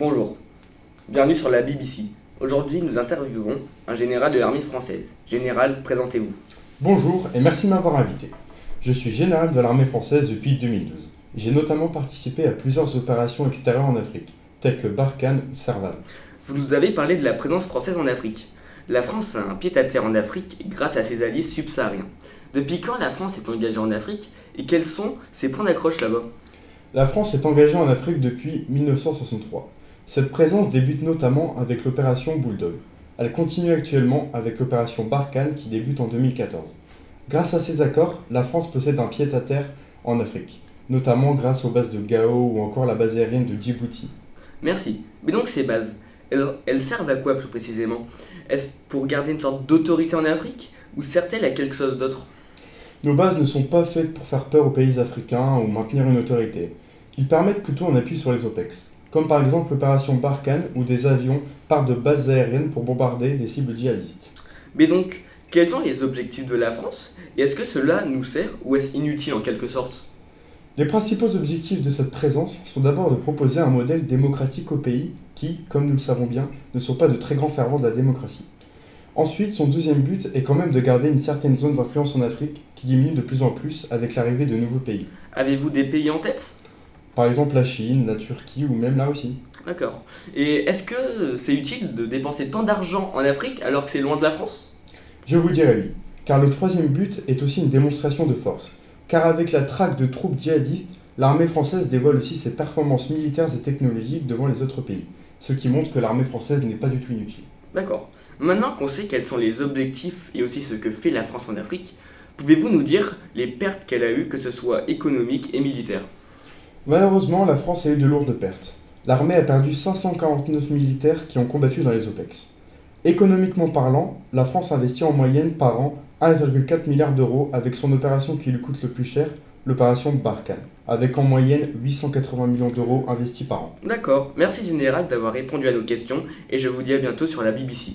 Bonjour, bienvenue sur la BBC. Aujourd'hui, nous interviewons un général de l'armée française. Général, présentez-vous. Bonjour et merci de m'avoir invité. Je suis général de l'armée française depuis 2012. J'ai notamment participé à plusieurs opérations extérieures en Afrique, telles que Barkhane ou Serval. Vous nous avez parlé de la présence française en Afrique. La France a un pied-à-terre en Afrique grâce à ses alliés subsahariens. Depuis quand la France est engagée en Afrique et quels sont ses points d'accroche là-bas? La France est engagée en Afrique depuis 1963. Cette présence débute notamment avec l'opération Bulldog. Elle continue actuellement avec l'opération Barkhane qui débute en 2014. Grâce à ces accords, la France possède un pied-à-terre en Afrique, notamment grâce aux bases de Gao ou encore la base aérienne de Djibouti. Merci. Mais donc ces bases, elles, elles servent à quoi plus précisément? Est-ce pour garder une sorte d'autorité en Afrique ou servent-elles à quelque chose d'autre? Nos bases ne sont pas faites pour faire peur aux pays africains ou maintenir une autorité. Ils permettent plutôt un appui sur les OPEX, comme par exemple l'opération Barkhane où des avions partent de bases aériennes pour bombarder des cibles djihadistes. Mais donc, quels sont les objectifs de la France et est-ce que cela nous sert ou est-ce inutile en quelque sorte? Les principaux objectifs de cette présence sont d'abord de proposer un modèle démocratique au pays qui, comme nous le savons bien, ne sont pas de très grands fervents de la démocratie. Ensuite, son deuxième but est quand même de garder une certaine zone d'influence en Afrique qui diminue de plus en plus avec l'arrivée de nouveaux pays. Avez-vous des pays en tête? Par exemple la Chine, la Turquie ou même la Russie. D'accord. Et est-ce que c'est utile de dépenser tant d'argent en Afrique alors que c'est loin de la France? Je vous dirais oui, car le troisième but est aussi une démonstration de force. Car avec la traque de troupes djihadistes, l'armée française dévoile aussi ses performances militaires et technologiques devant les autres pays, ce qui montre que l'armée française n'est pas du tout inutile. D'accord. Maintenant qu'on sait quels sont les objectifs et aussi ce que fait la France en Afrique, pouvez-vous nous dire les pertes qu'elle a eues, que ce soit économiques et militaires? Malheureusement, la France a eu de lourdes pertes. L'armée a perdu 549 militaires qui ont combattu dans les OPEX. Économiquement parlant, la France investit en moyenne par an 1,4 milliard d'euros avec son opération qui lui coûte le plus cher, l'opération Barkhane, avec en moyenne 880 millions d'euros investis par an. D'accord. Merci Général d'avoir répondu à nos questions et je vous dis à bientôt sur la BBC.